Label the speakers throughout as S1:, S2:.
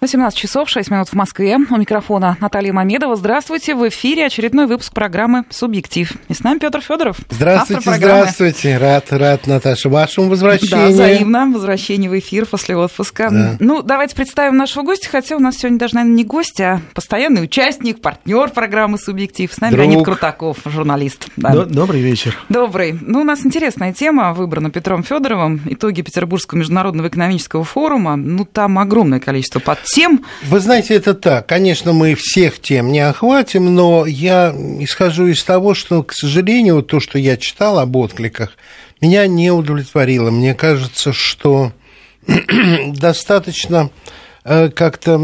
S1: 18 часов 6 минут в Москве. У микрофона Наталья Мамедова. Здравствуйте. В эфире очередной выпуск программы «Субъектив». И с нами Петр Федоров.
S2: Здравствуйте, здравствуйте. Рад, рад, Наташа, вашему возвращению.
S1: Да, взаимно. Возвращение в эфир после отпуска. Да. Ну, давайте представим нашего гостя, хотя у нас сегодня даже, наверное, не гость, а постоянный участник, партнер программы «Субъектив». С нами Друг. Леонид Крутаков, журналист.
S3: Да. Добрый вечер.
S1: Добрый. Ну, у нас интересная тема выбрана Петром Федоровым. Итоги Петербургского международного экономического форума. Ну, там огромное количество под тем.
S2: Вы знаете, это так. Конечно, мы всех тем не охватим, но я исхожу из того, что, к сожалению, то, что я читал об откликах, меня не удовлетворило. Мне кажется, что достаточно э, как-то, я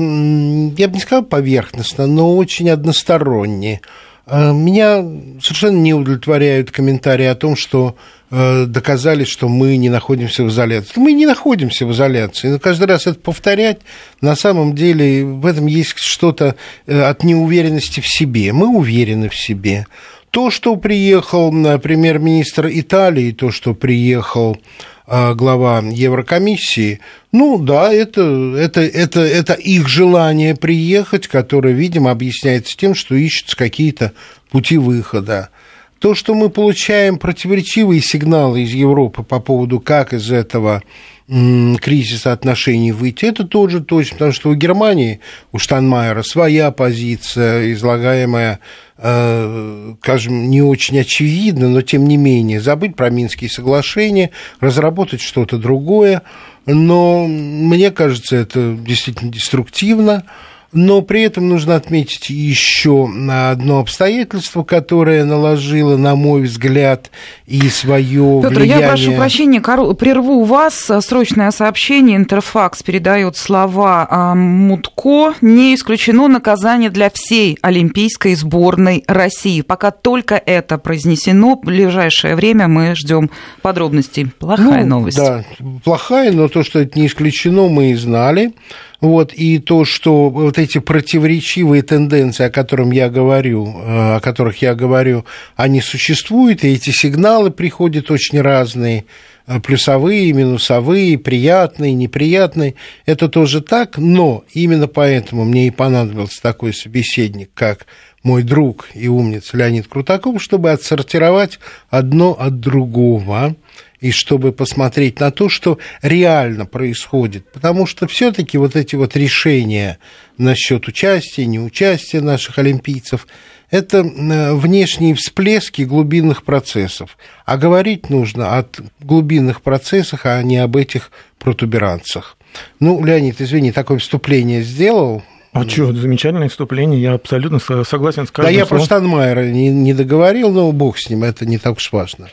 S2: бы не сказал поверхностно, но очень односторонне. Э, меня совершенно не удовлетворяют комментарии о том, что доказали, что мы не находимся в изоляции. Мы не находимся в изоляции. Но каждый раз это повторять, на самом деле в этом есть что-то э, от неуверенности в себе. Мы уверены в себе. То, что приехал премьер-министр Италии, то, что приехал э, глава Еврокомиссии, ну да, это, это, это, это их желание приехать, которое, видимо, объясняется тем, что ищутся какие-то пути выхода. То, что мы получаем противоречивые сигналы из Европы по поводу, как из этого кризиса отношений выйти, это тоже точно, потому что у Германии, у Штанмайера своя позиция, излагаемая, э, скажем, не очень очевидно, но тем не менее, забыть про Минские соглашения, разработать что-то другое, но мне кажется, это действительно деструктивно, но при этом нужно отметить еще одно обстоятельство, которое наложило, на мой взгляд, и свое
S1: Петр,
S2: влияние.
S1: я прошу прощения, прерву вас. Срочное сообщение. Интерфакс передает слова а, Мутко. Не исключено наказание для всей олимпийской сборной России. Пока только это произнесено, в ближайшее время мы ждем подробностей. Плохая ну, новость.
S2: Да, плохая, но то, что это не исключено, мы и знали. Вот, и то, что вот эти противоречивые тенденции, о, которых я говорю, э, о которых я говорю, они существуют, и эти сигналы приходят очень разные, э, плюсовые, минусовые, приятные, неприятные. Это тоже так, но именно поэтому мне и понадобился такой собеседник, как мой друг и умница Леонид Крутаков, чтобы отсортировать одно от другого и чтобы посмотреть на то, что реально происходит. Потому что все-таки вот эти вот решения насчет участия, неучастия наших олимпийцев, это внешние всплески глубинных процессов. А говорить нужно о глубинных процессах, а не об этих протуберанцах. Ну, Леонид, извини, такое вступление сделал,
S3: а что, замечательное вступление, я абсолютно согласен с каждым
S2: Да, я словом. про Штанмайера не, не договорил, но бог с ним, это не так уж важно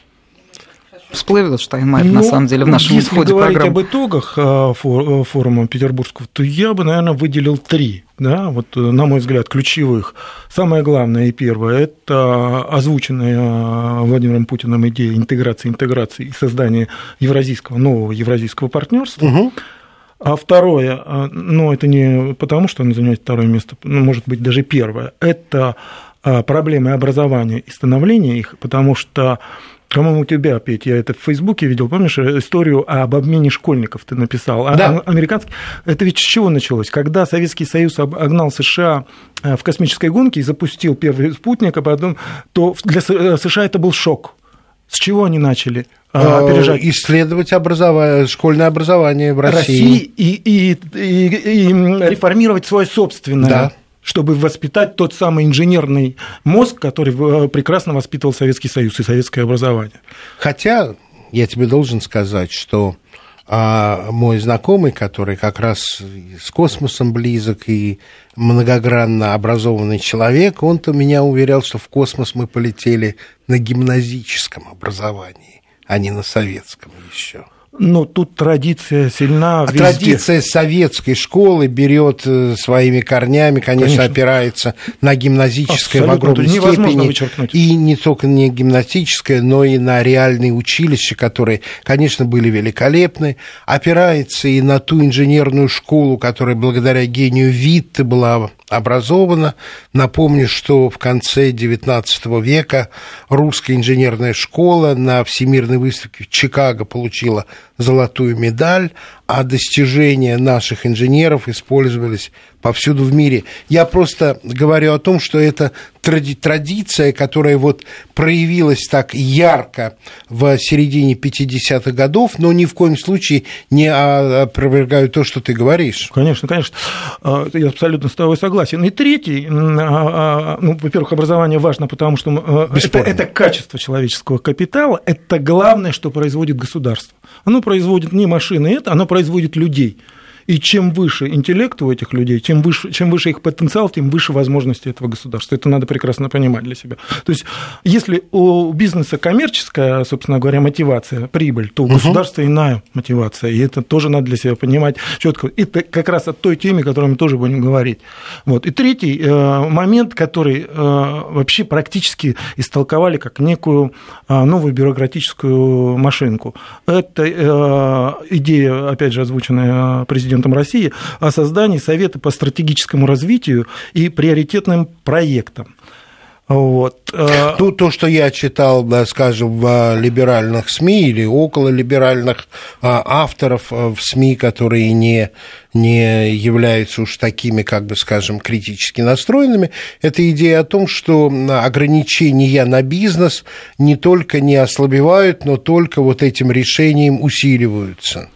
S1: всплывет Штайнмайер, ну, на самом деле, в нашем
S3: если
S1: ходе
S3: говорить
S1: программы.
S3: об итогах э, э, форума петербургского, то я бы, наверное, выделил три, да, вот, э, на мой взгляд, ключевых. Самое главное и первое – это озвученная Владимиром Путиным идея интеграции, интеграции и создания евразийского, нового евразийского партнерства. Угу. А второе, ну, это не потому, что он занимает второе место, ну, может быть, даже первое, это проблемы образования и становления их, потому что по-моему, у тебя, Петь, я это в Фейсбуке видел, помнишь, историю об обмене школьников ты написал. А да. Американский... Это ведь с чего началось? Когда Советский Союз обогнал США э, в космической гонке и запустил первый спутник, а потом, то для э, США это был шок. С чего они начали?
S2: А, э, опережать. Исследовать образование, школьное образование в России.
S3: России и, и, и, и реформировать свое собственное. Да чтобы воспитать тот самый инженерный мозг, который э, прекрасно воспитывал Советский Союз и советское образование.
S2: Хотя я тебе должен сказать, что а мой знакомый, который как раз с космосом близок и многогранно образованный человек, он-то меня уверял, что в космос мы полетели на гимназическом образовании, а не на советском еще.
S3: Ну, тут традиция сильна
S2: а везде. Традиция советской школы берет э, своими корнями, конечно, конечно. опирается на гимназическое Абсолютно, в огромной степени. Вычеркнуть. И не только не гимназическое, но и на реальные училища, которые, конечно, были великолепны. Опирается и на ту инженерную школу, которая благодаря гению Витте была образована. Напомню, что в конце XIX века русская инженерная школа на Всемирной выставке в Чикаго получила золотую медаль, а достижения наших инженеров использовались повсюду в мире. Я просто говорю о том, что это тради традиция, которая вот проявилась так ярко в середине 50-х годов, но ни в коем случае не опровергаю то, что ты говоришь.
S3: Конечно, конечно. А, я абсолютно с тобой согласен. И третий, а, а, ну, во-первых, образование важно, потому что это, это качество человеческого капитала, это главное, что производит государство. Оно производит не машины, это, оно производит людей. И чем выше интеллект у этих людей, чем выше, чем выше их потенциал, тем выше возможности этого государства. Это надо прекрасно понимать для себя. То есть, если у бизнеса коммерческая, собственно говоря, мотивация, прибыль, то у угу. государства иная мотивация. И это тоже надо для себя понимать четко. Это как раз о той теме, о которой мы тоже будем говорить. Вот. И третий э, момент, который э, вообще практически истолковали как некую э, новую бюрократическую машинку. Это идея, опять же, озвученная президентом президентом России о создании Совета по стратегическому развитию и приоритетным проектам.
S2: Вот. Э, то, то, что я читал, скажем, в либеральных СМИ или около либеральных а, авторов э, в СМИ, которые не, не являются уж такими, как бы, скажем, критически настроенными, это идея о том, что ограничения на бизнес не только не ослабевают, но только вот этим решением усиливаются.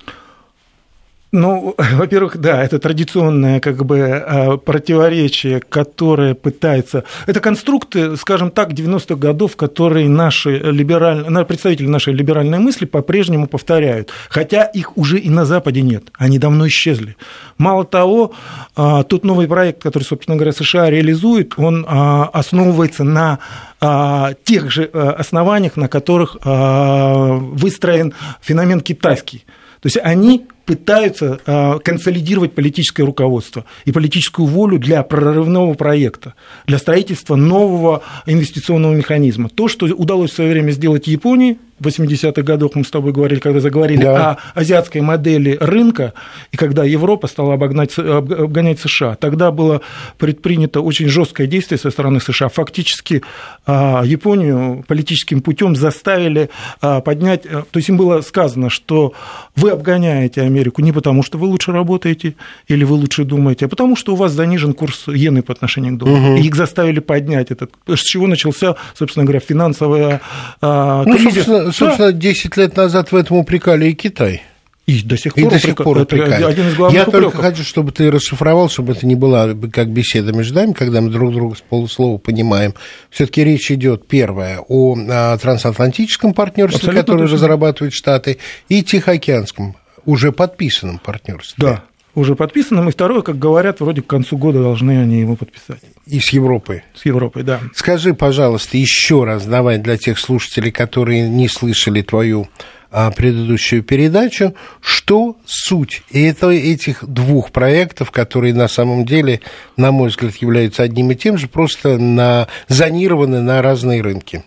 S3: Ну, во-первых, да, это традиционное как бы а, противоречие, которое пытается... Это конструкты, скажем так, 90-х годов, которые наши либеральные, представители нашей либеральной мысли по-прежнему повторяют, хотя их уже и на Западе нет, они давно исчезли. Мало того, а, тот новый проект, который, собственно говоря, США реализует, он а, основывается на тех же основаниях, на которых выстроен феномен китайский. То есть они пытаются а, консолидировать политическое руководство и политическую волю для прорывного проекта, для строительства нового инвестиционного механизма. То, что удалось в свое время сделать Японии, в 80-х годах мы с тобой говорили, когда заговорили да. о азиатской модели рынка, и когда Европа стала обогнать, обгонять США, тогда было предпринято очень жесткое действие со стороны США. Фактически а, Японию политическим путем заставили а, поднять, э, то есть им было сказано, что вы обгоняете Америку не потому, что вы лучше работаете или вы лучше думаете, а потому, что у вас занижен курс иены по отношению к доллару. Угу. И их заставили поднять этот, с чего начался, собственно говоря, финансовая
S2: а, ну, кризис собственно, да. 10 лет назад в этом упрекали и Китай.
S3: И до сих пор, и
S2: до сих пор упрекают. Один из главных Я упреков. только хочу, чтобы ты расшифровал, чтобы это не была как беседа между нами, когда мы друг друга с полуслова понимаем. Все-таки речь идет, первое, о, о трансатлантическом партнерстве, Абсолютно которое точно. разрабатывают Штаты, и Тихоокеанском, уже подписанном партнерстве.
S3: Да, уже подписанном, и второе, как говорят, вроде к концу года должны они его подписать.
S2: И с Европой.
S3: С Европой, да.
S2: Скажи, пожалуйста, еще раз, давай для тех слушателей, которые не слышали твою а, предыдущую передачу, что суть это, этих двух проектов, которые на самом деле, на мой взгляд, являются одним и тем же, просто на, зонированы на разные рынки.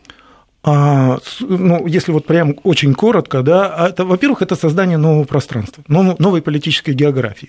S3: А, ну, если вот прям очень коротко, да, а это, во-первых, это создание нового пространства, новой политической географии.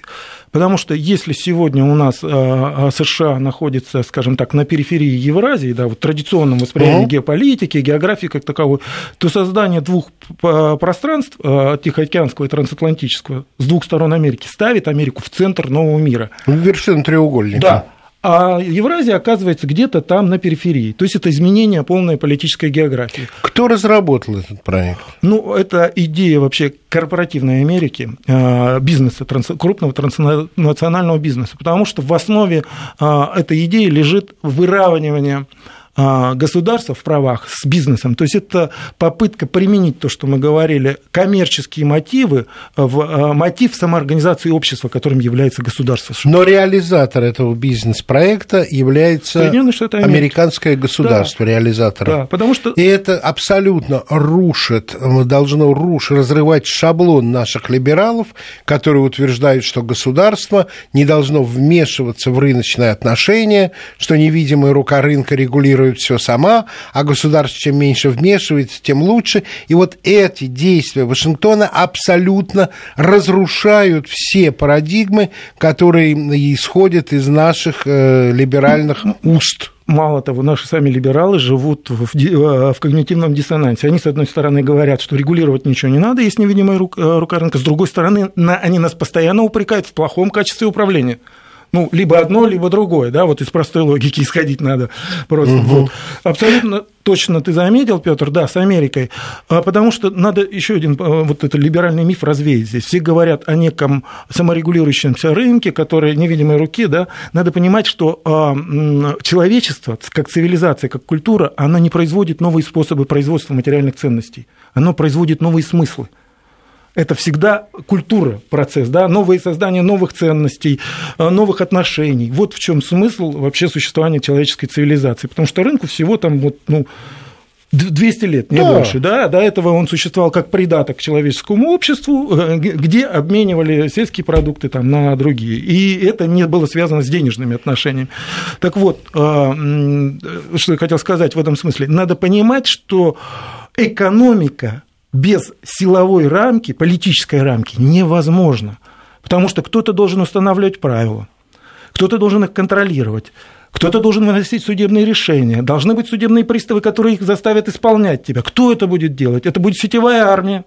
S3: Потому что если сегодня у нас а, США находится, скажем так, на периферии Евразии, да, вот традиционном восприятии mm-hmm. геополитики, географии как таковой, то создание двух пространств, Тихоокеанского и трансатлантического, с двух сторон Америки, ставит Америку в центр нового мира.
S2: Вершина треугольника.
S3: Да а Евразия оказывается где-то там на периферии. То есть это изменение полной политической географии.
S2: Кто разработал этот проект?
S3: Ну, это идея вообще корпоративной Америки, а, бизнеса, крупного транснационального бизнеса, потому что в основе а, этой идеи лежит выравнивание государства в правах с бизнесом. То есть это попытка применить то, что мы говорили, коммерческие мотивы в а, мотив самоорганизации общества, которым является государство.
S2: Но реализатор этого бизнес-проекта является американское государство, да. реализатором. Да, потому что... И это абсолютно рушит, должно рушить, разрывать шаблон наших либералов, которые утверждают, что государство не должно вмешиваться в рыночные отношения, что невидимая рука рынка регулирует регулирует все сама, а государство чем меньше вмешивается, тем лучше. И вот эти действия Вашингтона абсолютно разрушают все парадигмы, которые исходят из наших э, либеральных уст.
S3: мало того, наши сами либералы живут в, в когнитивном диссонансе. Они, с одной стороны, говорят, что регулировать ничего не надо, есть невидимая рука рынка. С другой стороны, они нас постоянно упрекают в плохом качестве управления ну, либо одно, либо другое, да, вот из простой логики исходить надо просто. Угу. Вот. Абсолютно точно ты заметил, Петр, да, с Америкой, а, потому что надо еще один а, вот этот либеральный миф развеять здесь. Все говорят о неком саморегулирующемся рынке, который невидимой руки, да, надо понимать, что а, человечество, как цивилизация, как культура, она не производит новые способы производства материальных ценностей, оно производит новые смыслы это всегда культура, процесс, да, новые создания новых ценностей, э, новых отношений. Вот в чем смысл вообще существования человеческой цивилизации. Потому что рынку всего там вот, ну, 200 лет, не да. больше, да, до этого он существовал как придаток к человеческому обществу, э, где обменивали сельские продукты там на другие, и это не было связано с денежными отношениями. Так вот, э, что я хотел сказать в этом смысле, надо понимать, что экономика без силовой рамки, политической рамки невозможно. Потому что кто-то должен устанавливать правила, кто-то должен их контролировать, кто-то должен выносить судебные решения, должны быть судебные приставы, которые их заставят исполнять тебя. Кто это будет делать? Это будет сетевая армия,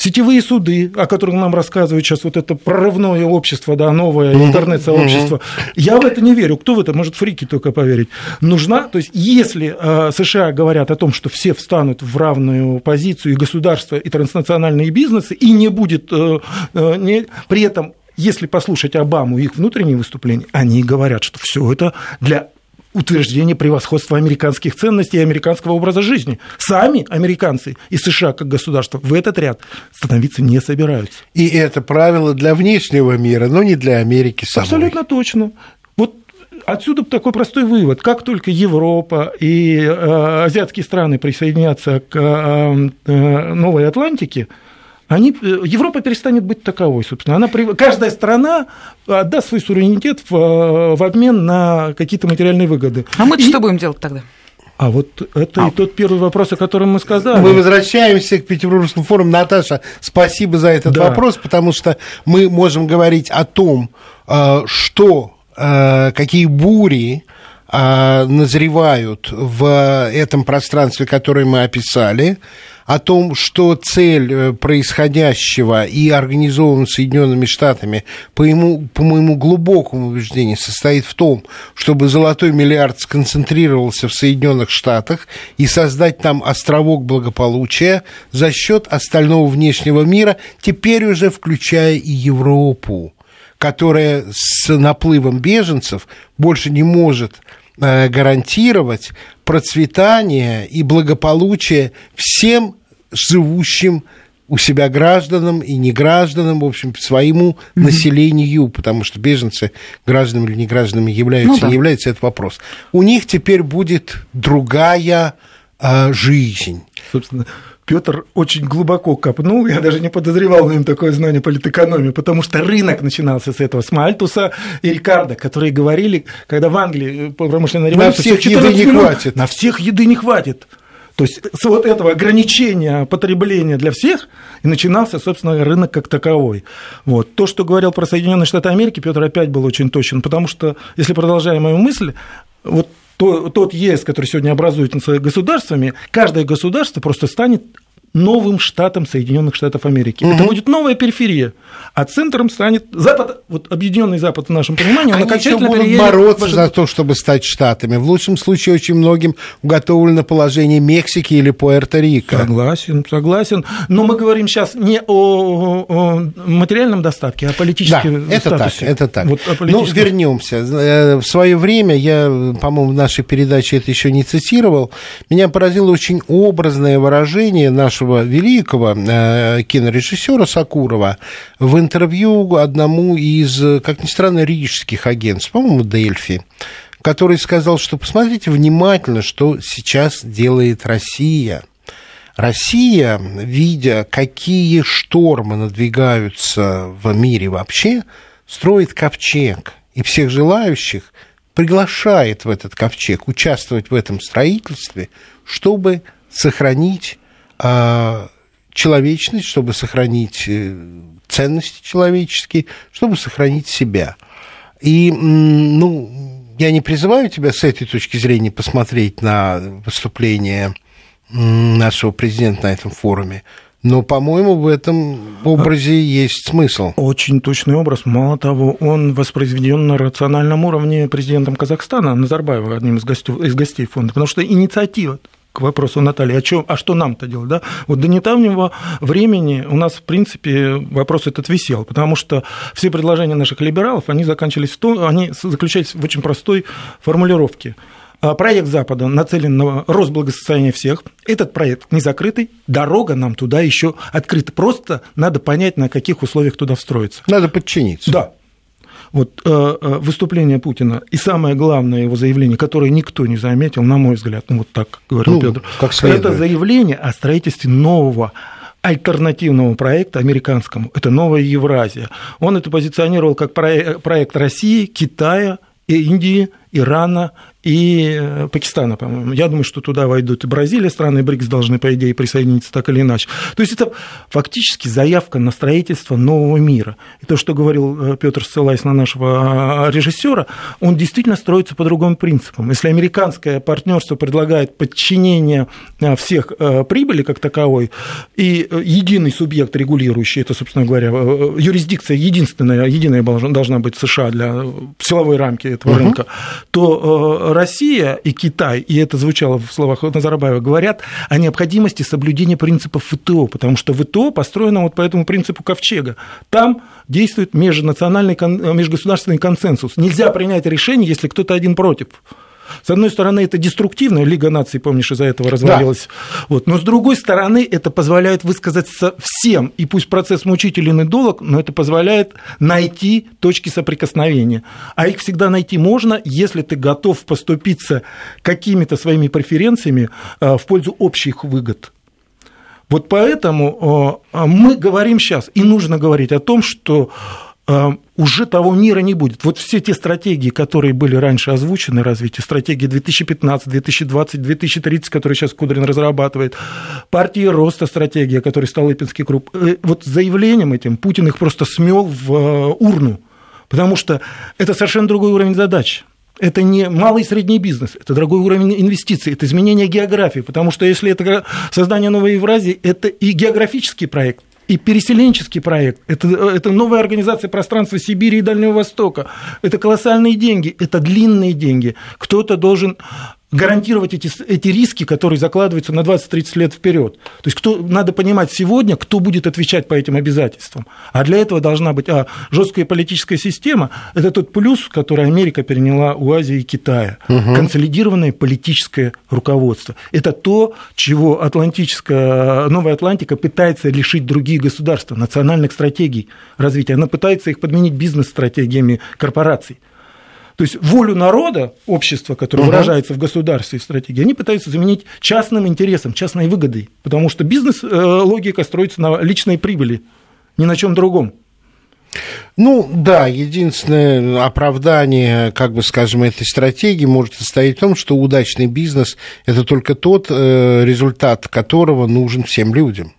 S3: сетевые суды, о которых нам рассказывают сейчас вот это прорывное общество, да, новое интернет-сообщество. Я в это не верю. Кто в это может фрики только поверить? Нужна, то есть если э, США говорят о том, что все встанут в равную позицию и государство, и транснациональные бизнесы, и не будет э, э, не, при этом если послушать Обаму и их внутренние выступления, они говорят, что все это для утверждение превосходства американских ценностей и американского образа жизни. Сами американцы и США как государство в этот ряд становиться не собираются.
S2: И это правило для внешнего мира, но не для Америки самой.
S3: Абсолютно точно. Вот отсюда такой простой вывод. Как только Европа и э, азиатские страны присоединятся к э, э, Новой Атлантике, они, э, Европа перестанет быть таковой, собственно. Она, каждая страна отдаст свой суверенитет в, э, в обмен на какие-то материальные выгоды.
S1: А мы и... что будем делать тогда?
S3: А вот это а. и тот первый вопрос, о котором мы сказали.
S2: Мы возвращаемся к Петербургскому форуму. Наташа, спасибо за этот да. вопрос, потому что мы можем говорить о том, э, что, какие бури назревают в этом пространстве, которое мы описали, о том, что цель э, происходящего и организованного Соединенными Штатами, по, ему, по моему глубокому убеждению, состоит в том, чтобы золотой миллиард сконцентрировался в Соединенных Штатах и создать там островок благополучия за счет остального внешнего мира, теперь уже включая и Европу которая с наплывом беженцев больше не может э, гарантировать процветание и благополучие всем живущим у себя гражданам и не гражданам, в общем, своему mm-hmm. населению, потому что беженцы гражданами или не гражданами являются, ну, да. не являются, это вопрос. У них теперь будет другая а, жизнь.
S3: Собственно, Петр очень глубоко копнул, я даже не подозревал в нем такое знание политэкономии, потому что рынок начинался с этого, с Мальтуса и Рикардо, которые говорили, когда в Англии промышленная
S2: революция... На всех еды не минут, хватит.
S3: На всех еды не хватит. То есть с вот этого ограничения потребления для всех и начинался, собственно, рынок как таковой. Вот. То, что говорил про Соединенные Штаты Америки, Петр опять был очень точен, потому что, если продолжаем мою мысль, вот тот ЕС, который сегодня образуется государствами, каждое государство просто станет новым штатом Соединенных Штатов Америки. Угу. Это будет новая периферия, а центром станет Запад, вот объединенный Запад в нашем понимании,
S2: он Они окончательно будут бороться в... за то, чтобы стать штатами. В лучшем случае очень многим уготовлено положение Мексики или Пуэрто-Рико.
S3: Согласен, согласен. Но мы говорим сейчас не о, о материальном достатке, а о политическом
S2: да, это Так, это так. Вот ну, вернемся. Э, в свое время, я, по-моему, в нашей передаче это еще не цитировал, меня поразило очень образное выражение нашего нашего великого э, кинорежиссера Сакурова в интервью одному из, как ни странно, рижских агентств, по-моему, Дельфи, который сказал, что посмотрите внимательно, что сейчас делает Россия. Россия, видя, какие штормы надвигаются в мире вообще, строит ковчег, и всех желающих приглашает в этот ковчег участвовать в этом строительстве, чтобы сохранить а, человечность, чтобы сохранить э, ценности человеческие, чтобы сохранить себя. И, ну, я не призываю тебя с этой точки зрения посмотреть на выступление нашего президента на этом форуме. Но, по-моему, в этом образе есть смысл.
S3: Очень точный образ. Мало того, он воспроизведен на рациональном уровне президентом Казахстана Назарбаева, одним из гостей, из гостей фонда. Потому что инициатива к вопросу Натальи, а, чё, а что нам-то делать? Да? Вот до недавнего времени у нас, в принципе, вопрос этот висел, потому что все предложения наших либералов, они заканчивались в том, они заключались в очень простой формулировке. А, проект Запада нацелен на рост благосостояния всех. Этот проект не закрытый, дорога нам туда еще открыта. Просто надо понять, на каких условиях туда встроиться.
S2: Надо подчиниться.
S3: Да, вот э, э, выступление Путина и самое главное его заявление, которое никто не заметил, на мой взгляд, ну вот так говорил ну, Петр, как это заявление о строительстве нового альтернативного проекта американскому. Это новая Евразия. Он это позиционировал как проект России, Китая, Индии, Ирана и э, Пакистана, по-моему. Я думаю, что туда войдут и Бразилия, страны БРИКС должны, по идее, присоединиться так или иначе. То есть это фактически заявка на строительство нового мира. И то, что говорил э, Петр, ссылаясь на нашего а, режиссера, он действительно строится по другим принципам. Если американское партнерство предлагает подчинение э, всех прибыли как таковой и единый субъект регулирующий, это, собственно говоря, юрисдикция единственная, единая должна быть США для силовой рамки этого uh-huh. рынка, то Россия и Китай, и это звучало в словах Назарбаева, говорят о необходимости соблюдения принципов ВТО, потому что ВТО построено вот по этому принципу ковчега. Там действует межнациональный, межгосударственный консенсус. Нельзя принять решение, если кто-то один против. С одной стороны, это деструктивно, Лига наций, помнишь, из-за этого развалилась. Да. Вот. Но с другой стороны, это позволяет высказаться всем, и пусть процесс мучителен и долг, но это позволяет найти точки соприкосновения. А их всегда найти можно, если ты готов поступиться какими-то своими преференциями э, в пользу общих выгод. Вот поэтому э, мы говорим сейчас, и нужно говорить о том, что уже того мира не будет. Вот все те стратегии, которые были раньше озвучены, развитие стратегии 2015, 2020, 2030, которые сейчас Кудрин разрабатывает, партии роста стратегия, которой Столыпинский круг, э, вот заявлением этим Путин их просто смел в э, урну, потому что это совершенно другой уровень задач. Это не малый и средний бизнес, это другой уровень инвестиций, это изменение географии, потому что если это создание новой Евразии, это и географический проект, и переселенческий проект, это, это новая организация пространства Сибири и Дальнего Востока, это колоссальные деньги, это длинные деньги. Кто-то должен гарантировать эти, эти риски, которые закладываются на 20-30 лет вперед. То есть кто, надо понимать сегодня, кто будет отвечать по этим обязательствам. А для этого должна быть а, жесткая политическая система. Это тот плюс, который Америка переняла у Азии и Китая. Угу. Консолидированное политическое руководство. Это то, чего Атлантическая, Новая Атлантика пытается лишить другие государства, национальных стратегий развития. Она пытается их подменить бизнес-стратегиями корпораций. То есть волю народа, общества, которое угу. выражается в государстве в стратегии, они пытаются заменить частным интересом, частной выгодой, потому что бизнес-логика э, строится на личной прибыли, ни на чем другом.
S2: Ну да, единственное оправдание, как бы скажем, этой стратегии может состоять в том, что удачный бизнес – это только тот э, результат, которого нужен всем людям.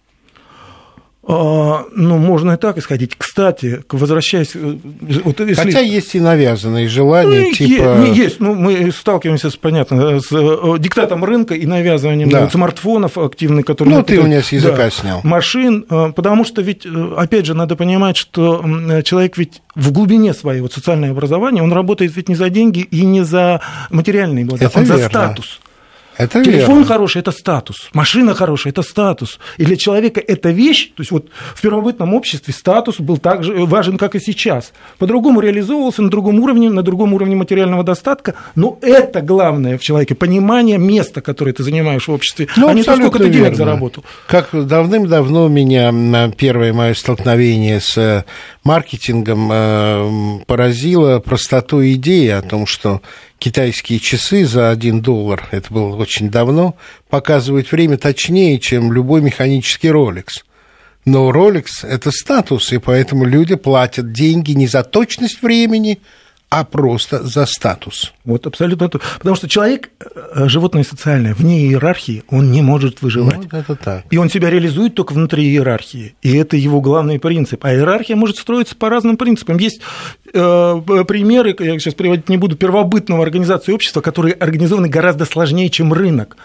S3: А, ну, можно и так исходить. Кстати, возвращаясь... Э,
S2: вот если... Хотя есть и навязанные желания, ну, типа...
S3: Не, есть, ну, мы сталкиваемся, с, понятно, с э, диктатом рынка и навязыванием да. смартфонов активных, которые...
S2: Ну, ты у меня с языка да, снял.
S3: Машин, э, потому что ведь, опять же, надо понимать, что человек ведь в глубине своей вот социальное образование, он работает ведь не за деньги и не за материальные блага, он верно. за статус. Это Телефон верно. хороший – это статус, машина хорошая – это статус. И для человека это вещь, то есть вот в первобытном обществе статус был так же важен, как и сейчас. По-другому реализовывался на другом уровне, на другом уровне материального достатка, но это главное в человеке – понимание места, которое ты занимаешь в обществе, ну, а не то, сколько ты денег верно. заработал.
S2: Как давным-давно меня на первое мое столкновение с э, маркетингом э, поразило простотой идеи о том, что китайские часы за 1 доллар, это было очень давно, показывают время точнее, чем любой механический Rolex. Но Rolex – это статус, и поэтому люди платят деньги не за точность времени, а просто за статус.
S3: Вот абсолютно то. Потому что человек э, животное социальное, вне иерархии он не может выживать. Вот
S2: это так.
S3: И он себя реализует только внутри иерархии. И это его главный принцип. А иерархия может строиться по разным принципам. Есть примеры, я сейчас приводить не буду, первобытного организации общества, которые организованы гораздо сложнее, чем рынок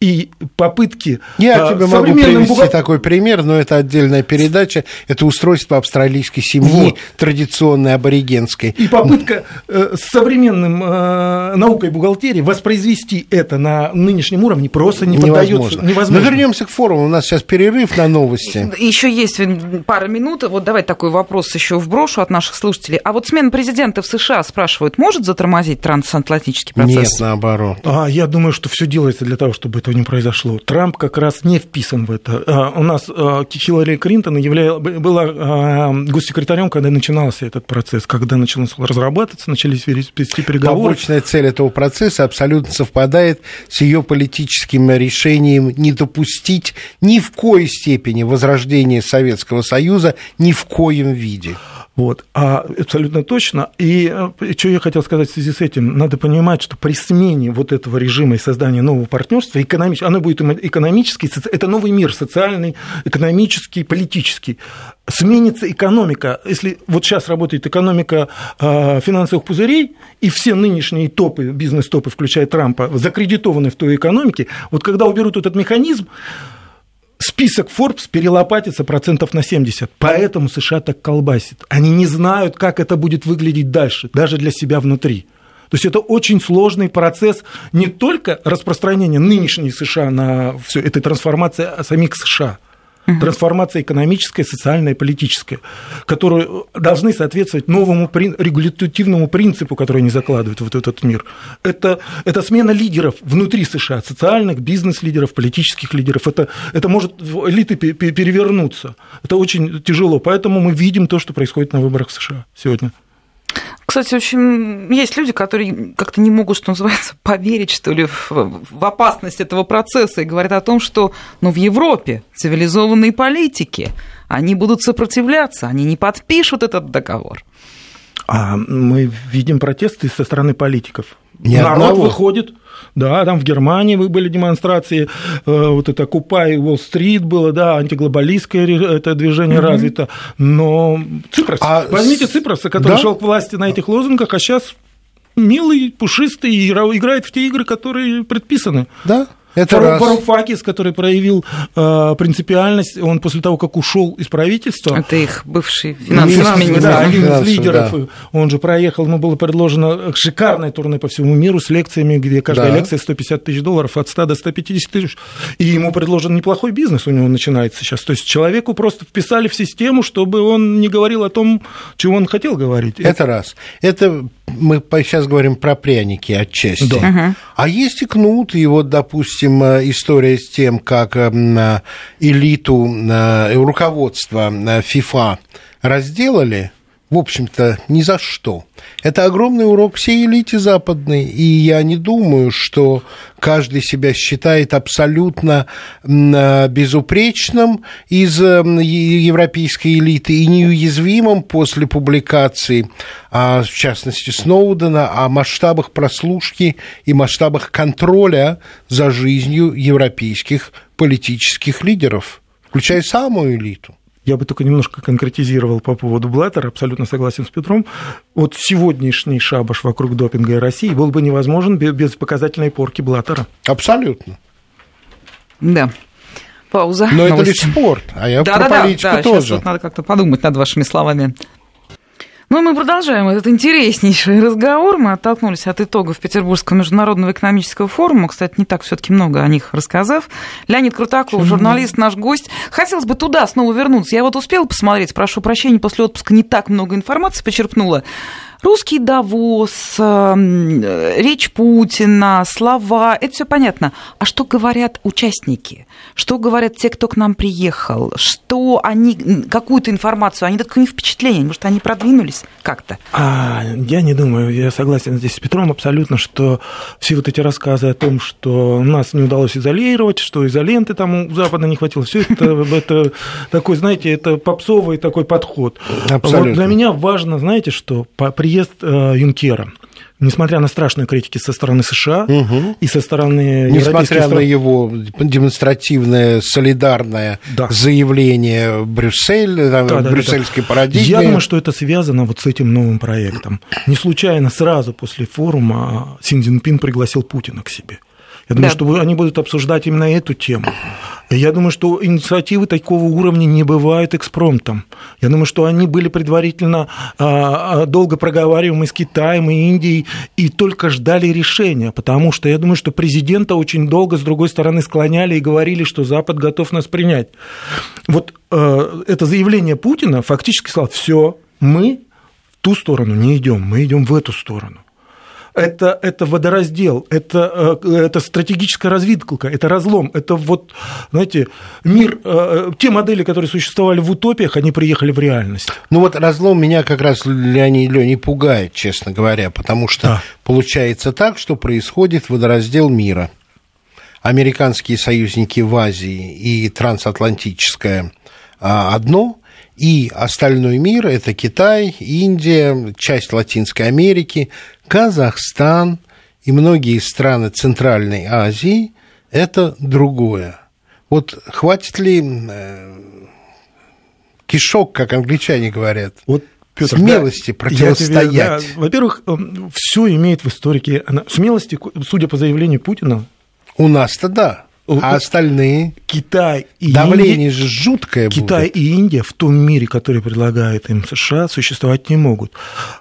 S3: и попытки...
S2: Я тебе могу привести бухгал... такой пример, но это отдельная передача. Это устройство австралийской семьи, вот. традиционной аборигенской.
S3: И попытка э, с современным э, наукой бухгалтерии воспроизвести это на нынешнем уровне просто не поддается.
S2: Невозможно. Но вернемся к форуму. У нас сейчас перерыв на новости.
S1: Еще есть пара минут. Вот давай такой вопрос еще вброшу от наших слушателей. А вот смена президента в США, спрашивают, может затормозить трансатлантический процесс?
S2: Нет, наоборот.
S3: А, я думаю, что все делается для того, чтобы этого не произошло. Трамп как раз не вписан в это. А, у нас а, Хиллари Клинтон являла, была а, госсекретарем, когда начинался этот процесс, когда начался разрабатываться, начались вести переговоры.
S2: Побочная цель этого процесса абсолютно совпадает с ее политическим решением не допустить ни в коей степени возрождения Советского Союза ни в коем виде.
S3: Вот, а абсолютно точно. И, и что я хотел сказать в связи с этим, надо понимать, что при смене вот этого режима и создании нового партнерства, экономич... оно будет экономический, это новый мир, социальный, экономический, политический. Сменится экономика. Если вот сейчас работает экономика э, финансовых пузырей, и все нынешние топы, бизнес-топы, включая Трампа, закредитованы в той экономике, вот когда уберут этот механизм, список Forbes перелопатится процентов на 70. Поэтому США так колбасит. Они не знают, как это будет выглядеть дальше, даже для себя внутри. То есть это очень сложный процесс не только распространения нынешней США на все, это трансформация самих США – трансформация экономическая, социальная, политическая, которые должны соответствовать новому регулятивному принципу, который они закладывают в этот мир. Это, это смена лидеров внутри США, социальных, бизнес-лидеров, политических лидеров. Это, это может элиты перевернуться. Это очень тяжело. Поэтому мы видим то, что происходит на выборах в США сегодня.
S1: Кстати, очень есть люди, которые как-то не могут, что называется, поверить, что ли, в, в опасность этого процесса и говорят о том, что ну, в Европе цивилизованные политики, они будут сопротивляться, они не подпишут этот договор.
S3: А мы видим протесты со стороны политиков. Ни Народ одного. выходит, да, там в Германии были демонстрации, э, вот это Купай, Уолл-стрит было, да, антиглобалистское это движение угу. развито, но Ципрос, а возьмите Ципроса, который да? шел к власти на этих лозунгах, а сейчас милый, пушистый, играет в те игры, которые предписаны.
S2: Да,
S3: это Фару, Фаруфакис, который проявил э, принципиальность, он после того, как ушел из правительства...
S1: Это их бывший финансовый министр.
S3: Да, один из лидеров. Да. Он же проехал, ему было предложено шикарное турне по всему миру с лекциями, где каждая да. лекция 150 тысяч долларов, от 100 до 150 тысяч. И ему предложен неплохой бизнес у него начинается сейчас. То есть человеку просто вписали в систему, чтобы он не говорил о том, чего он хотел говорить.
S2: Это раз. Это мы сейчас говорим про пряники отчасти. Да. Угу. А есть и кнут, и вот, допустим, э, история с тем, как эм, э, элиту, э, руководство ФИФА разделали – в общем-то, ни за что. Это огромный урок всей элите западной, и я не думаю, что каждый себя считает абсолютно безупречным из европейской элиты и неуязвимым после публикации, а, в частности, Сноудена, о масштабах прослушки и масштабах контроля за жизнью европейских политических лидеров, включая самую элиту.
S3: Я бы только немножко конкретизировал по поводу Блаттера, абсолютно согласен с Петром. Вот сегодняшний шабаш вокруг допинга и России был бы невозможен без показательной порки Блаттера.
S2: Абсолютно.
S1: Да. Пауза.
S2: Но Новости. это лишь спорт, а я да, про да, политику да, да. тоже. Сейчас
S1: вот надо как-то подумать над вашими словами. Ну, мы продолжаем этот интереснейший разговор. Мы оттолкнулись от итогов Петербургского международного экономического форума. Кстати, не так все таки много о них рассказав. Леонид Крутаков, журналист, наш гость. Хотелось бы туда снова вернуться. Я вот успела посмотреть, прошу прощения, после отпуска не так много информации почерпнула. Русский Давос, эм, речь Путина, слова, это все понятно. А что говорят участники? Что говорят те, кто к нам приехал? Что они, какую-то информацию, они дают какое впечатление? Может, они продвинулись как-то?
S3: А, я не думаю, я согласен здесь с Петром абсолютно, что все вот эти рассказы о том, что нас не удалось изолировать, что изоленты там у Запада не хватило, все это, это такой, знаете, это попсовый такой подход. Абсолютно. Вот для меня важно, знаете, что при приезд э, Юнкера несмотря на страшные критики со стороны США угу. и со стороны
S2: Несмотря на его демонстративное солидарное да. заявление Брюссель, да, да, брюссельской да, да. парадигмы.
S3: Я думаю, что это связано вот с этим новым проектом. Не случайно сразу после форума Син Цзиньпин пригласил Путина к себе. Я думаю, да. что они будут обсуждать именно эту тему. Я думаю, что инициативы такого уровня не бывают экспромтом. Я думаю, что они были предварительно а, а, долго проговариваемы с Китаем и Индией и только ждали решения, потому что я думаю, что президента очень долго, с другой стороны, склоняли и говорили, что Запад готов нас принять. Вот э, это заявление Путина фактически сказал, все, мы в ту сторону не идем, мы идем в эту сторону это, это водораздел, это, э, это стратегическая развилка, это разлом, это вот, знаете, мир, э, те модели, которые существовали в утопиях, они приехали в реальность.
S2: Ну вот разлом меня как раз, Леонид Леонид, пугает, честно говоря, потому что да. получается так, что происходит водораздел мира. Американские союзники в Азии и трансатлантическое а, одно – и остальной мир – это Китай, Индия, часть Латинской Америки, Казахстан и многие страны Центральной Азии – это другое. Вот хватит ли э, кишок, как англичане говорят, вот Петр, смелости да, противостоять.
S3: Тебе, да, во-первых, эм, все имеет в историке смелости, судя по заявлению Путина.
S2: У нас-то да. А остальные?
S3: Китай
S2: и Давление Индия, же жуткое
S3: Китай
S2: будет.
S3: и Индия в том мире, который предлагает им США, существовать не могут.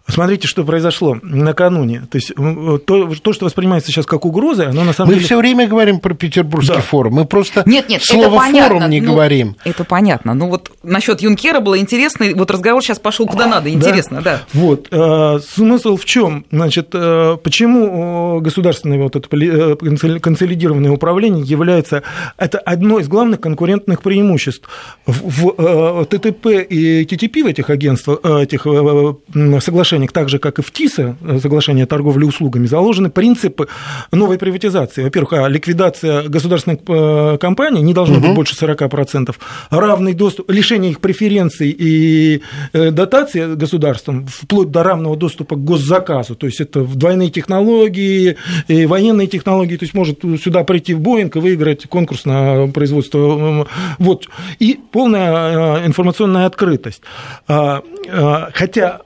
S3: Смотрите, что произошло накануне. То есть то, то что воспринимается сейчас как угроза, оно на самом
S2: Мы
S3: деле...
S2: Мы все время говорим про Петербургский да. форум. Мы просто нет, нет, слово форум не
S1: ну,
S2: говорим.
S1: Это понятно. Ну вот насчет Юнкера было интересно. Вот разговор сейчас пошел куда надо. Интересно, да. да.
S3: Вот. Э, смысл в чем? Значит, э, почему государственное вот это э, консолидированное управление является является, это одно из главных конкурентных преимуществ. В, в э, ТТП и ТТП в этих агентствах, э, этих э, соглашениях, так же, как и в ТИСа, соглашение о торговле услугами, заложены принципы новой приватизации. Во-первых, а ликвидация государственных компаний не должно угу. быть больше 40%, равный доступ, лишение их преференций и дотации государством, вплоть до равного доступа к госзаказу, то есть это двойные технологии, военные технологии, то есть может сюда прийти в Боинг и выиграть выиграть конкурс на производство. Вот. И полная э, информационная открытость. А, а, хотя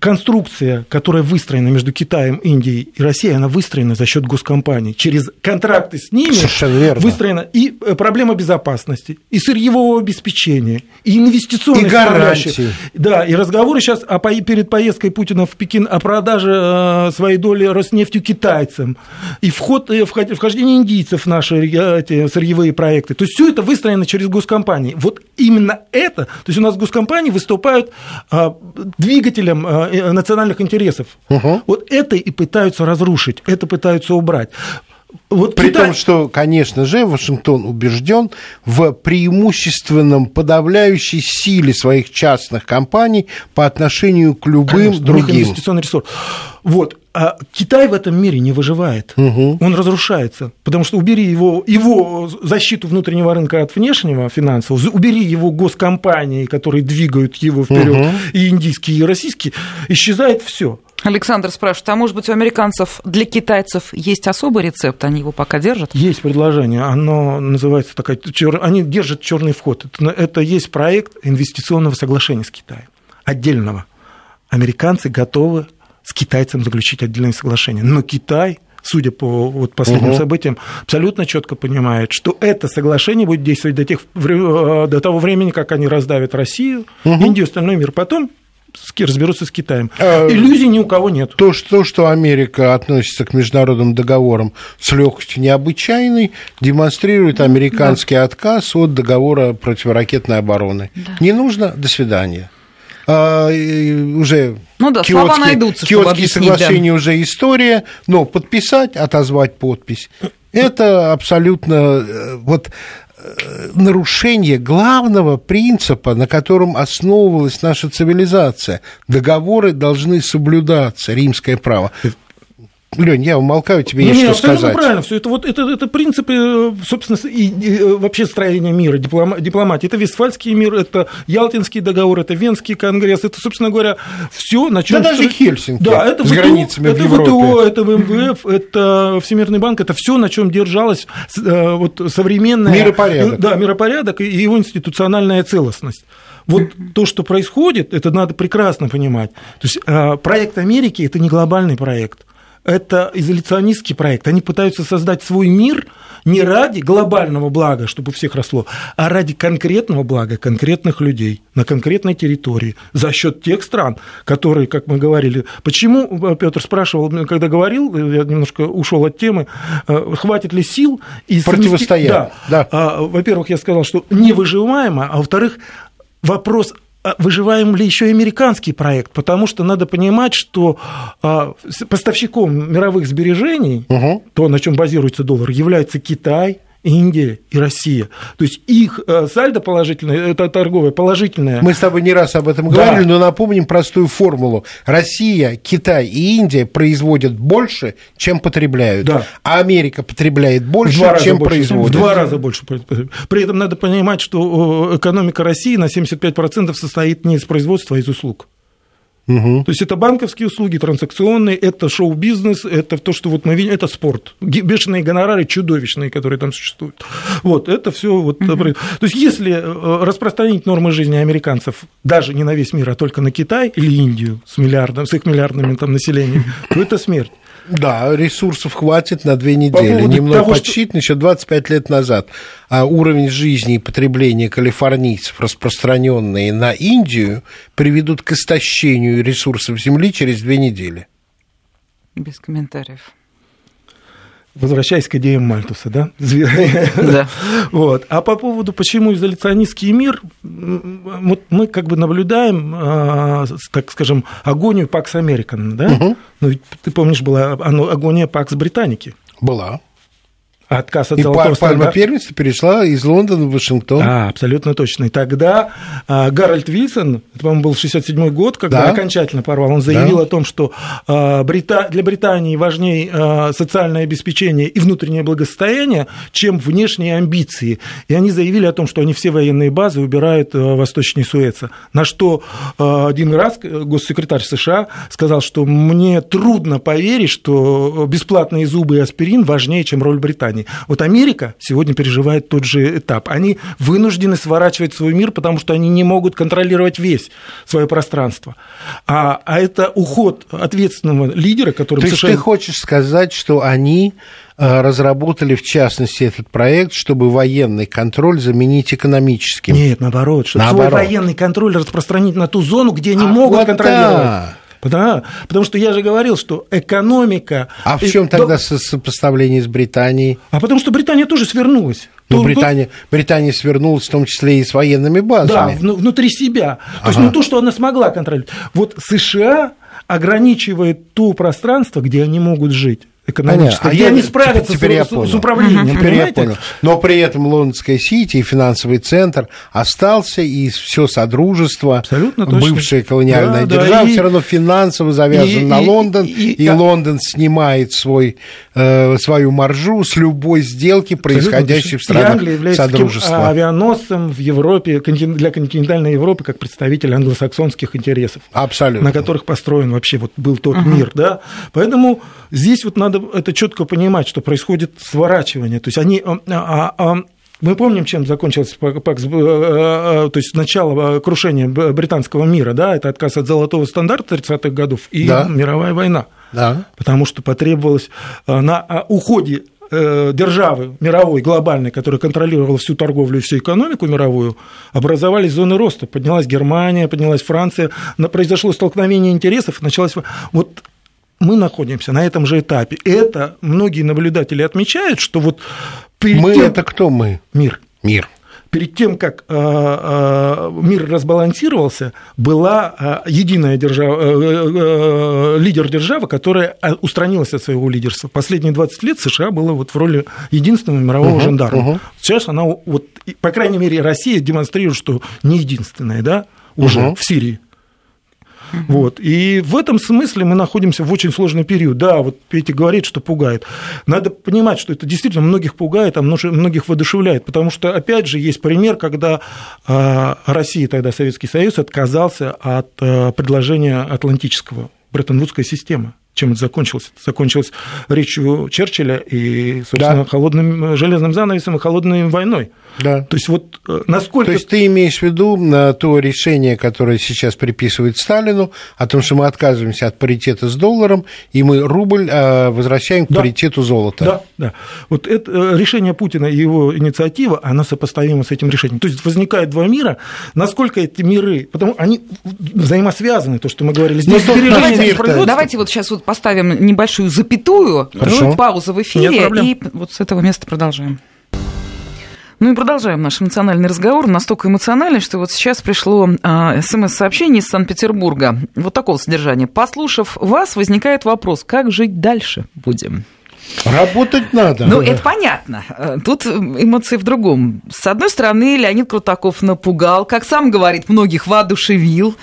S3: конструкция, которая выстроена между Китаем, Индией и Россией, она выстроена за счет госкомпаний. Через контракты с ними
S2: верно.
S3: выстроена и э, проблема безопасности, и сырьевого обеспечения, и инвестиционной
S2: и гарантии.
S3: Да, и разговоры сейчас о, перед поездкой Путина в Пекин о продаже э, своей доли Роснефтью китайцам, и вход, э, вхождение индийцев в наши эти сырьевые проекты. То есть все это выстроено через госкомпании. Вот именно это, то есть у нас госкомпании выступают двигателем национальных интересов. Угу. Вот это и пытаются разрушить, это пытаются убрать.
S2: Вот При Китай... том, что, конечно же, Вашингтон убежден в преимущественном подавляющей силе своих частных компаний по отношению к любым конечно, другим.
S3: Инвестиционный ресурс. Вот. А Китай в этом мире не выживает, угу. он разрушается, потому что убери его, его защиту внутреннего рынка от внешнего финансового, убери его госкомпании, которые двигают его вперед, угу. и индийские, и российские, исчезает все.
S1: Александр спрашивает, а может быть у американцев для китайцев есть особый рецепт, они его пока держат?
S3: Есть предложение, оно называется такая, они держат черный вход. Это, это есть проект инвестиционного соглашения с Китаем, отдельного. Американцы готовы с китайцем заключить отдельное соглашение. Но Китай судя по вот последним угу. событиям, абсолютно четко понимает, что это соглашение будет действовать до, тех, э, до того времени, как они раздавят Россию, угу. Индию, остальной мир. Потом разберутся с Китаем. А, Иллюзий ни у кого нет.
S2: То что, что Америка относится к международным договорам с легкостью необычайной, демонстрирует американский да. отказ от договора противоракетной обороны. Да. Не нужно, до свидания. А, уже
S1: ну да, Киотские, слова найдутся,
S2: Киотские соглашения да. уже история, но подписать, отозвать подпись, это абсолютно э, вот э, нарушение главного принципа, на котором основывалась наша цивилизация. Договоры должны соблюдаться, римское право. Лень, я умолкаю, тебе
S3: не,
S2: есть
S3: не,
S2: что сказать.
S3: правильно все. Это вот это, это принципы, собственно, и, и, вообще строения мира, диплома, дипломатии. Это Вестфальский мир, это Ялтинский договор, это Венский конгресс, это, собственно говоря, все, на чем...
S2: Да даже Хельсинки
S3: да, это
S2: с
S3: ВТО,
S2: границами
S3: это
S2: в.
S3: ВТО, это ВМВФ, это Всемирный банк, это все, на чем держалась э, вот, современная...
S2: Миропорядок.
S3: Да, миропорядок и его институциональная целостность. Вот то, что происходит, это надо прекрасно понимать. То есть э, проект Америки – это не глобальный проект это изоляционистский проект. Они пытаются создать свой мир не ради глобального блага, чтобы у всех росло, а ради конкретного блага конкретных людей на конкретной территории за счет тех стран, которые, как мы говорили, почему Петр спрашивал, когда говорил, я немножко ушел от темы, э, хватит ли сил и
S2: противостоять?
S3: Да, да. А, во-первых, я сказал, что невыживаемо, а во-вторых, вопрос выживаем ли еще и американский проект, потому что надо понимать, что а, поставщиком мировых сбережений, угу. то, на чем базируется доллар, является Китай, Индия и Россия. То есть их э, сальдо положительное, это торговое положительное.
S2: Мы с тобой не раз об этом говорили, да. но напомним простую формулу. Россия, Китай и Индия производят больше, чем потребляют. Да. А Америка потребляет больше, чем
S3: больше,
S2: производит.
S3: В два раза больше. При этом надо понимать, что экономика России на 75% состоит не из производства, а из услуг. Угу. То есть это банковские услуги, транзакционные, это шоу-бизнес, это то, что вот мы видим, это спорт. Бешеные гонорары чудовищные, которые там существуют. Вот, это все вот. Угу. То есть если э, распространить нормы жизни американцев даже не на весь мир, а только на Китай или Индию с миллиардом, с их миллиардным там населением, то это смерть.
S2: Да, ресурсов хватит на две недели. По Немного того, подсчитано, что... еще 25 лет назад а уровень жизни и потребления калифорнийцев, распространенные на Индию, приведут к истощению ресурсов Земли через две недели.
S1: Без комментариев
S3: возвращаясь к идеям Мальтуса, да? Да. Вот. А по поводу, почему изоляционистский мир, вот мы как бы наблюдаем, а, так скажем, агонию Пакс Американ, да? Угу. Ну, ты помнишь, была агония Пакс Британики.
S2: Была
S3: отказ от
S2: и
S3: золотого
S2: пальма первенства перешла из Лондона в Вашингтон.
S3: А, абсолютно точно. И тогда а, Гарольд Вильсон, это, по-моему, был 67 год, когда да. окончательно порвал, он заявил да. о том, что а, Брита... для Британии важнее а, социальное обеспечение и внутреннее благосостояние, чем внешние амбиции. И они заявили о том, что они все военные базы убирают а, восточнее Суэца. На что а, один раз госсекретарь США сказал, что мне трудно поверить, что бесплатные зубы и аспирин важнее, чем роль Британии. Британии. Вот Америка сегодня переживает тот же этап. Они вынуждены сворачивать свой мир, потому что они не могут контролировать весь свое пространство. А, а это уход ответственного лидера, который...
S2: То есть США... ты хочешь сказать, что они э, разработали, в частности, этот проект, чтобы военный контроль заменить экономическим.
S3: Нет, наоборот, чтобы наоборот. свой военный контроль распространить на ту зону, где они а могут вот контролировать. Да. Да, потому что я же говорил, что экономика...
S2: А в чем тогда до... сопоставление с Британией?
S3: А потому что Британия тоже свернулась.
S2: Ну, Британия, Британия свернулась в том числе и с военными базами.
S3: Да, внутри себя. То ага. есть, ну, то, что она смогла контролировать. Вот США ограничивает то пространство, где они могут жить экономически,
S2: а я не справятся теперь, теперь с, я с, с управлением. Угу. Теперь я понял. Но при этом лондонская Сити и финансовый центр остался, и все Содружество,
S3: Абсолютно
S2: бывшая точно. колониальная да, держава, да, все равно финансово завязан и, на Лондон, и, и, и, и Лондон снимает свой, э, свою маржу с любой сделки, происходящей в странах и Содружества. Таким
S3: авианосцем в Европе, для континентальной Европы, как представитель англосаксонских интересов.
S2: Абсолютно.
S3: На которых построен вообще вот был тот угу. мир, да. Поэтому здесь вот надо это четко понимать, что происходит сворачивание. То есть они а, а, а, мы помним, чем закончилось ПАКС, э, э, то есть начало крушения британского мира, да, это отказ от золотого стандарта 30-х годов и да. мировая война. Да. Потому что потребовалось э, на уходе державы мировой, глобальной, которая контролировала всю торговлю и всю экономику мировую, образовались зоны роста. Поднялась Германия, поднялась Франция, произошло столкновение интересов, началась... Вот мы находимся на этом же этапе. Это многие наблюдатели отмечают, что вот
S2: перед мы тем... это кто мы?
S3: Мир.
S2: Мир.
S3: Перед тем, как э, э, мир разбалансировался, была э, единая держава, лидер державы, которая устранилась от своего лидерства. Последние 20 лет США было вот в роли единственного мирового угу, жандарма. Угу. Сейчас она, вот, по крайней мере, Россия демонстрирует, что не единственная, да, уже угу. в Сирии. Вот. И в этом смысле мы находимся в очень сложный период. Да, вот Петя говорит, что пугает. Надо понимать, что это действительно многих пугает, а многих воодушевляет, потому что, опять же, есть пример, когда а, Россия, тогда Советский Союз, отказался от а, предложения атлантического Бреттон-Вудская система чем это закончилось? Это закончилось речью Черчилля и, собственно, да. холодным железным занавесом и холодной войной.
S2: Да.
S3: То есть вот э, насколько...
S2: То есть ты имеешь в виду на то решение, которое сейчас приписывает Сталину, о том, что мы отказываемся от паритета с долларом, и мы рубль а, возвращаем к да. паритету золота.
S3: Да, да. Вот это э, решение Путина и его инициатива, она сопоставима с этим решением. То есть возникает два мира, насколько эти миры, потому они взаимосвязаны, то, что мы говорили. Здесь
S1: давайте, давайте вот сейчас вот поставим небольшую запятую, Хорошо. паузу в эфире, и вот с этого места продолжаем. Ну и продолжаем наш эмоциональный разговор. Настолько эмоциональный, что вот сейчас пришло а, смс-сообщение из Санкт-Петербурга. Вот такого содержания. Послушав вас, возникает вопрос, как жить дальше будем?
S2: Работать надо.
S1: Ну, это понятно. Тут эмоции в другом. С одной стороны, Леонид Крутаков напугал, как сам говорит, многих воодушевил.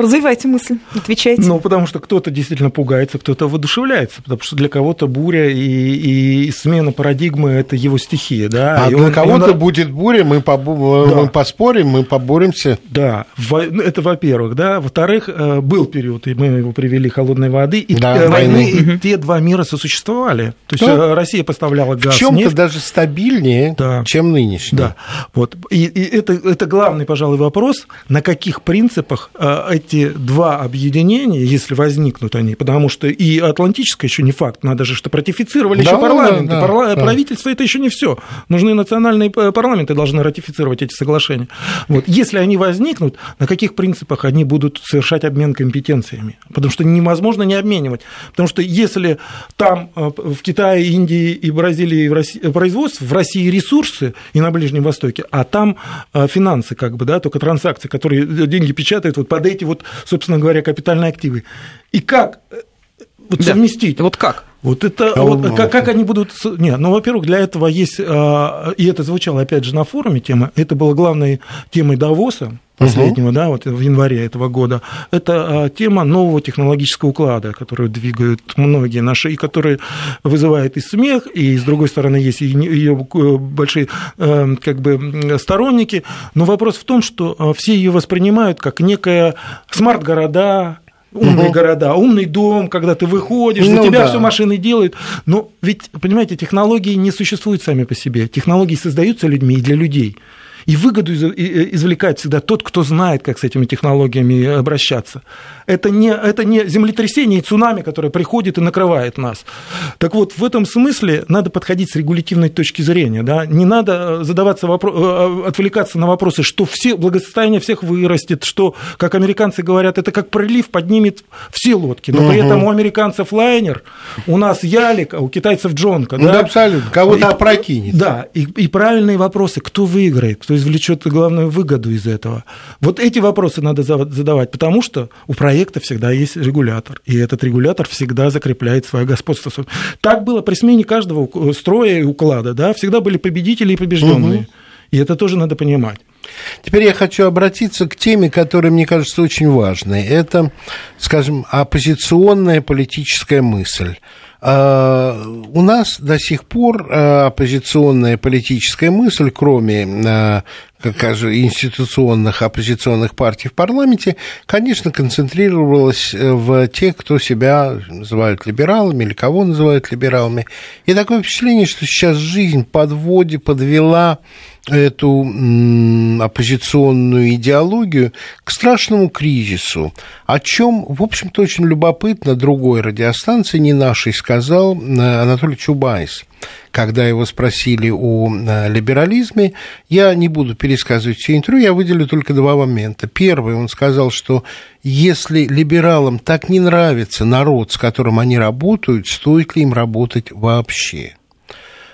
S1: Развивайте мысль, отвечайте.
S3: Ну, потому что кто-то действительно пугается, кто-то воодушевляется, потому что для кого-то буря и, и смена парадигмы – это его стихия, да.
S2: А и для он, кого-то он... будет буря, мы, по, да. мы поспорим, мы поборемся.
S3: Да, ну, это во-первых, да. Во-вторых, э, был период, и мы его привели холодной воды, и
S2: да,
S3: войны, и те два мира сосуществовали. То есть да. Э, Россия поставляла газ,
S2: В чем-то даже стабильнее, да. чем нынешний.
S3: Да, вот. И, и это, это главный, пожалуй, вопрос, на каких принципах э, эти два объединения, если возникнут они, потому что и Атлантическое еще не факт, надо же, что ратифицировали да, еще парламенты, да, Парла... да. правительство это еще не все, нужны национальные парламенты, должны ратифицировать эти соглашения. Вот. Если они возникнут, на каких принципах они будут совершать обмен компетенциями? Потому что невозможно не обменивать, потому что если там э, в Китае, Индии и Бразилии в России, производство, в России ресурсы и на Ближнем Востоке, а там э, финансы, как бы, да, только транзакции, которые деньги печатают вот под эти вот собственно говоря, капитальные активы. И как э, вот да. совместить?
S1: Вот как?
S3: Вот это, а вот, как, как они будут... Нет, ну, во-первых, для этого есть, а, и это звучало, опять же, на форуме тема, это была главной темой Давоса, последнего, угу. да, вот в январе этого года, это а, тема нового технологического уклада, которую двигают многие наши, и который вызывает и смех, и с другой стороны есть ее большие э, как бы сторонники, но вопрос в том, что а, все ее воспринимают как некая смарт-города, умные угу. города, умный дом, когда ты выходишь, ну, за тебя да. все машины делают. Но ведь, понимаете, технологии не существуют сами по себе. Технологии создаются людьми и для людей. И выгоду извлекает всегда тот, кто знает, как с этими технологиями обращаться. Это не, это не землетрясение и цунами, которое приходит и накрывает нас. Так вот, в этом смысле надо подходить с регулятивной точки зрения. Да? Не надо задаваться вопро- э, отвлекаться на вопросы, что все, благосостояние всех вырастет, что, как американцы говорят, это как прилив поднимет все лодки. Но угу. при этом у американцев лайнер, у нас ялик, а у китайцев джонка.
S2: Ну, да, абсолютно. Кого-то опрокинет.
S3: Да, и, и правильные вопросы. Кто выиграет? Кто извлечет главную выгоду из этого? Вот эти вопросы надо задавать, потому что у проекта всегда есть регулятор, и этот регулятор всегда закрепляет свое господство. Так было при смене каждого строя и уклада, да, всегда были победители и побежденные. Угу. И это тоже надо понимать.
S2: Теперь я хочу обратиться к теме, которая, мне кажется, очень важной. Это, скажем, оппозиционная политическая мысль. А, у нас до сих пор а, оппозиционная политическая мысль, кроме а, как институционных оппозиционных партий в парламенте, конечно, концентрировалась э, в тех, кто себя называют либералами или кого называют либералами. И такое впечатление, что сейчас жизнь подводе, подвела эту оппозиционную идеологию к страшному кризису, о чем, в общем-то, очень любопытно другой радиостанции, не нашей, сказал э, Анатолий Чубайс когда его спросили о э, либерализме. Я не буду пересказывать все интервью, я выделю только два момента. Первый, он сказал, что если либералам так не нравится народ, с которым они работают, стоит ли им работать вообще?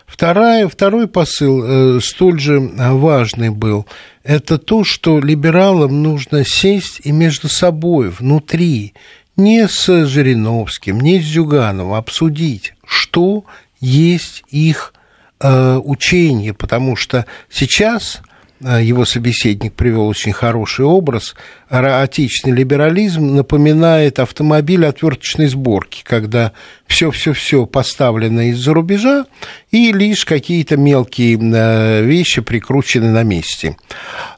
S2: Вторая, второй посыл, э, столь же важный был, это то, что либералам нужно сесть и между собой, внутри, не с Жириновским, не с Зюгановым, обсудить, что есть их э, учение, потому что сейчас его собеседник привел очень хороший образ, отечественный либерализм напоминает автомобиль отверточной сборки, когда все-все-все поставлено из-за рубежа, и лишь какие-то мелкие э, вещи прикручены на месте.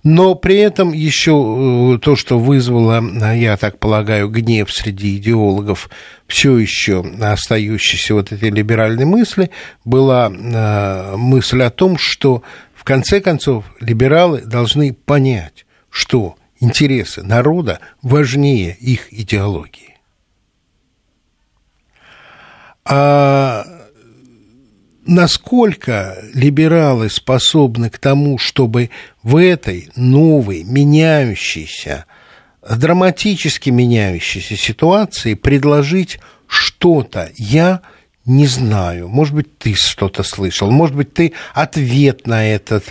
S2: Но при этом еще э, то, что вызвало, я так полагаю, гнев среди идеологов все еще остающейся вот этой либеральной мысли, была мысль о том, что конце концов, либералы должны понять, что интересы народа важнее их идеологии. А насколько либералы способны к тому, чтобы в этой новой, меняющейся, драматически меняющейся ситуации предложить что-то, я – не знаю. Может быть, ты что-то слышал. Может быть, ты ответ на этот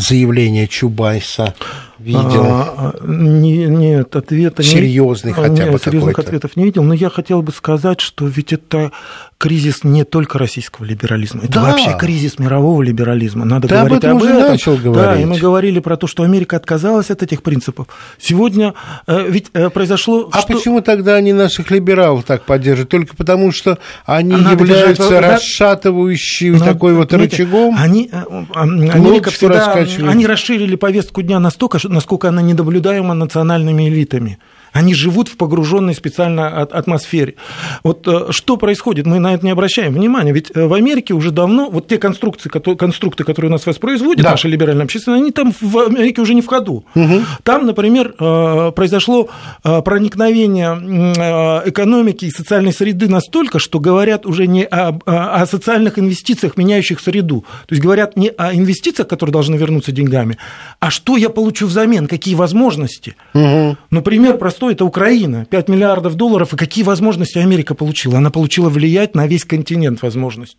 S2: заявление Чубайса видел? А,
S3: а не, нет, ответа
S2: Серьезный
S3: не,
S2: хотя
S3: нет,
S2: бы
S3: серьезных ответов не видел, но я хотел бы сказать, что ведь это кризис не только российского либерализма, это да. вообще кризис мирового либерализма. Надо
S2: Ты
S3: говорить
S2: об этом.
S3: Об этом.
S2: начал говорить.
S3: Да, и мы говорили про то, что Америка отказалась от этих принципов. Сегодня э, ведь э, произошло...
S2: А
S3: что...
S2: почему тогда они наших либералов так поддерживают? Только потому, что они Надо являются держать... расшатывающим Надо... такой вот Знаете, рычагом?
S3: Они, э, Америка всегда, они расширили повестку дня настолько, насколько она недоблюдаема национальными элитами. Они живут в погруженной специально атмосфере. Вот э, что происходит? Мы на это не обращаем внимания. Ведь э, в Америке уже давно вот те конструкции, конструкты, которые у нас воспроизводят, да. наша либеральная общественность, они там в Америке уже не в ходу. Угу. Там, например, э, произошло проникновение экономики и социальной среды настолько, что говорят уже не о, о социальных инвестициях, меняющих среду. То есть говорят не о инвестициях, которые должны вернуться деньгами, а что я получу взамен, какие возможности. Угу. Ну, пример что это Украина, 5 миллиардов долларов, и какие возможности Америка получила? Она получила влиять на весь континент возможность.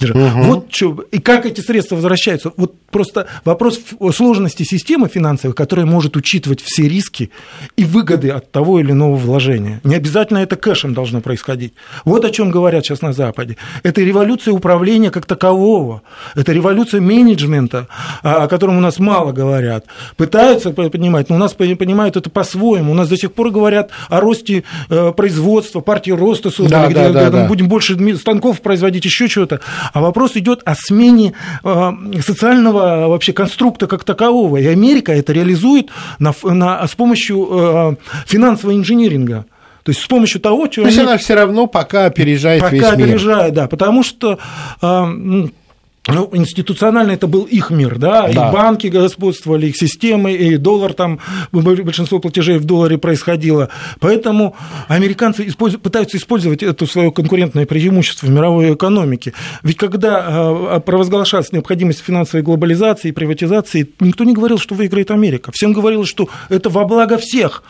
S3: Угу. Вот что, и как эти средства возвращаются. Вот просто вопрос сложности системы финансовой, которая может учитывать все риски и выгоды от того или иного вложения. Не обязательно это кэшем должно происходить. Вот о чем говорят сейчас на Западе. Это революция управления как такового. Это революция менеджмента, о котором у нас мало говорят. Пытаются понимать, но у нас понимают это по-своему. У нас до сих пор говорят о росте э, производства, партии роста создали, да, где да, да, будем больше станков производить, еще чего-то а вопрос идет о смене э, социального вообще конструкта как такового. И Америка это реализует на, на, с помощью э, финансового инжиниринга. То есть с помощью того,
S2: что... То есть они... она все равно пока опережает
S3: пока
S2: весь мир.
S3: Пока опережает, да, потому что э, ну, институционально это был их мир, да, да, и банки господствовали, их системы, и доллар там, большинство платежей в долларе происходило. Поэтому американцы используют, пытаются использовать это свое конкурентное преимущество в мировой экономике. Ведь когда а, провозглашалась необходимость финансовой глобализации и приватизации, никто не говорил, что выиграет Америка. Всем говорилось, что это во благо всех.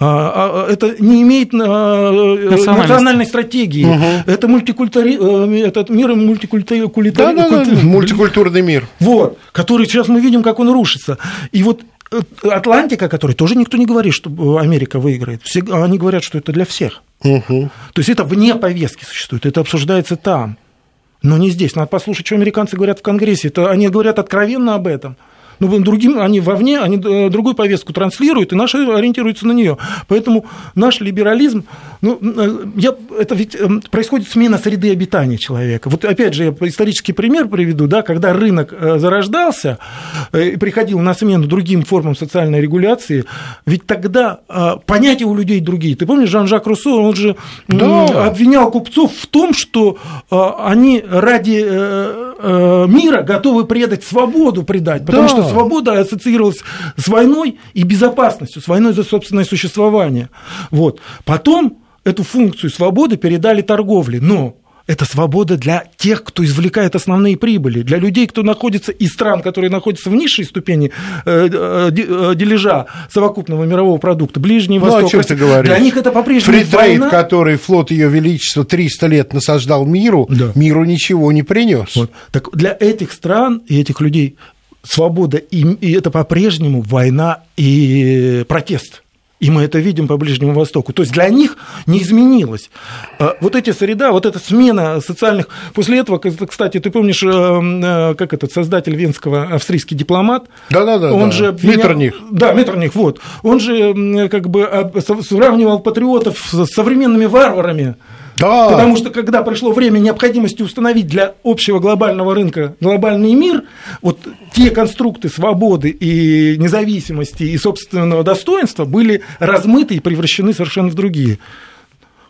S3: А, а, это не имеет национальной стратегии. Угу. Это, мультикультури... Э, этот мир мультикультурный. Да, да, да
S2: Мультикультурный мир.
S3: Вот, который сейчас мы видим, как он рушится. И вот э, Атлантика, который тоже никто не говорит, что э, Америка выиграет. Все, они говорят, что это для всех. Угу. То есть это вне повестки существует, это обсуждается там. Но не здесь. Надо послушать, что американцы говорят в Конгрессе. Это, они говорят откровенно об этом. Ну, другим, они вовне, они э, другую повестку транслируют, и наши ориентируются на нее. Поэтому наш либерализм, ну, э, я, это ведь эм, происходит смена среды обитания человека. Вот опять же, я исторический пример приведу, да, когда рынок э, зарождался и приходил на смену другим формам социальной регуляции, ведь тогда понятия у людей другие. Ты помнишь, Жан-Жак Руссо, он же да. обвинял купцов в том, что они ради мира готовы предать свободу предать, потому да. что свобода ассоциировалась с войной и безопасностью, с войной за собственное существование. Вот. Потом эту функцию свободы передали торговле, но это свобода для тех, кто извлекает основные прибыли, для людей, кто находится из стран, которые находятся в низшей ступени э, э, э, дележа совокупного мирового продукта, Ближний Восток. Ну, о
S2: чем ты говоришь?
S3: Для них это по-прежнему
S2: free trade, война. который флот Ее Величества 300 лет насаждал миру, да. миру ничего не принес. Вот.
S3: Так для этих стран и этих людей свобода, и, и это по-прежнему война и протест. И мы это видим по Ближнему Востоку. То есть для них не изменилось. А вот эти среда, вот эта смена социальных... После этого, кстати, ты помнишь, э, э, как этот создатель венского австрийский дипломат?
S2: Да-да-да.
S3: Он да. же
S2: обвинял... Меттерних.
S3: Да, Меттерних, вот. Он же как бы сравнивал патриотов с современными варварами. Да. Потому что когда пришло время необходимости установить для общего глобального рынка глобальный мир, вот те конструкты свободы и независимости и собственного достоинства были размыты и превращены совершенно в другие.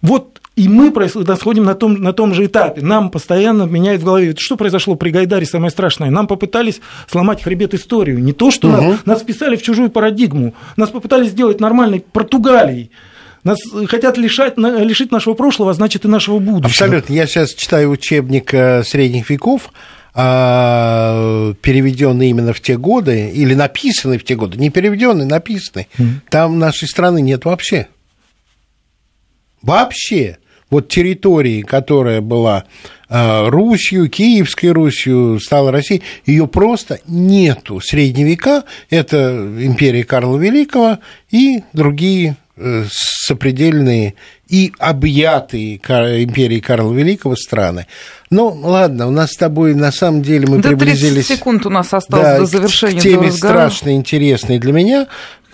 S3: Вот и мы находим на том, на том же этапе. Нам постоянно меняют в голове. Что произошло при Гайдаре, самое страшное? Нам попытались сломать хребет историю. Не то, что угу. нас, нас вписали в чужую парадигму. Нас попытались сделать нормальной Португалией. Нас хотят лишать, лишить нашего прошлого, а значит и нашего будущего.
S2: Абсолютно. Я сейчас читаю учебник э, средних веков, а, переведенный именно в те годы, или написанный в те годы, не переведенный, написанный, mm. там нашей страны нет вообще. Вообще. Вот территории, которая была э, Русью, Киевской Русью, стала Россией, ее просто нету. Средние века – это империя Карла Великого и другие сопредельные и объятые империей Карла Великого страны. Ну, ладно, у нас с тобой на самом деле мы
S1: да
S2: приблизились...
S1: 30 секунд у нас осталось да, до завершения
S2: к теме страшно интересной для меня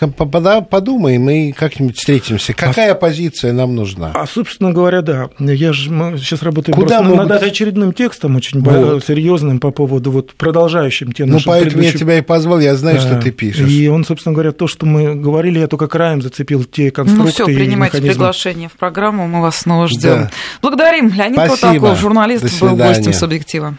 S2: подумаем и как-нибудь встретимся. Какая а, позиция нам нужна?
S3: А, собственно говоря, да. Я же сейчас работаю Куда просто над очередным текстом, очень вот. серьезным по поводу вот продолжающим
S2: тем Ну, поэтому предыдущим... я тебя и позвал, я знаю, да. что ты пишешь.
S3: И он, собственно говоря, то, что мы говорили, я только краем зацепил те конструкции Ну, все,
S1: принимайте
S3: механизмы.
S1: приглашение в программу, мы вас снова ждем. Да. Благодарим. Леонид Спасибо. Котаков, журналист, был гостем «Субъектива».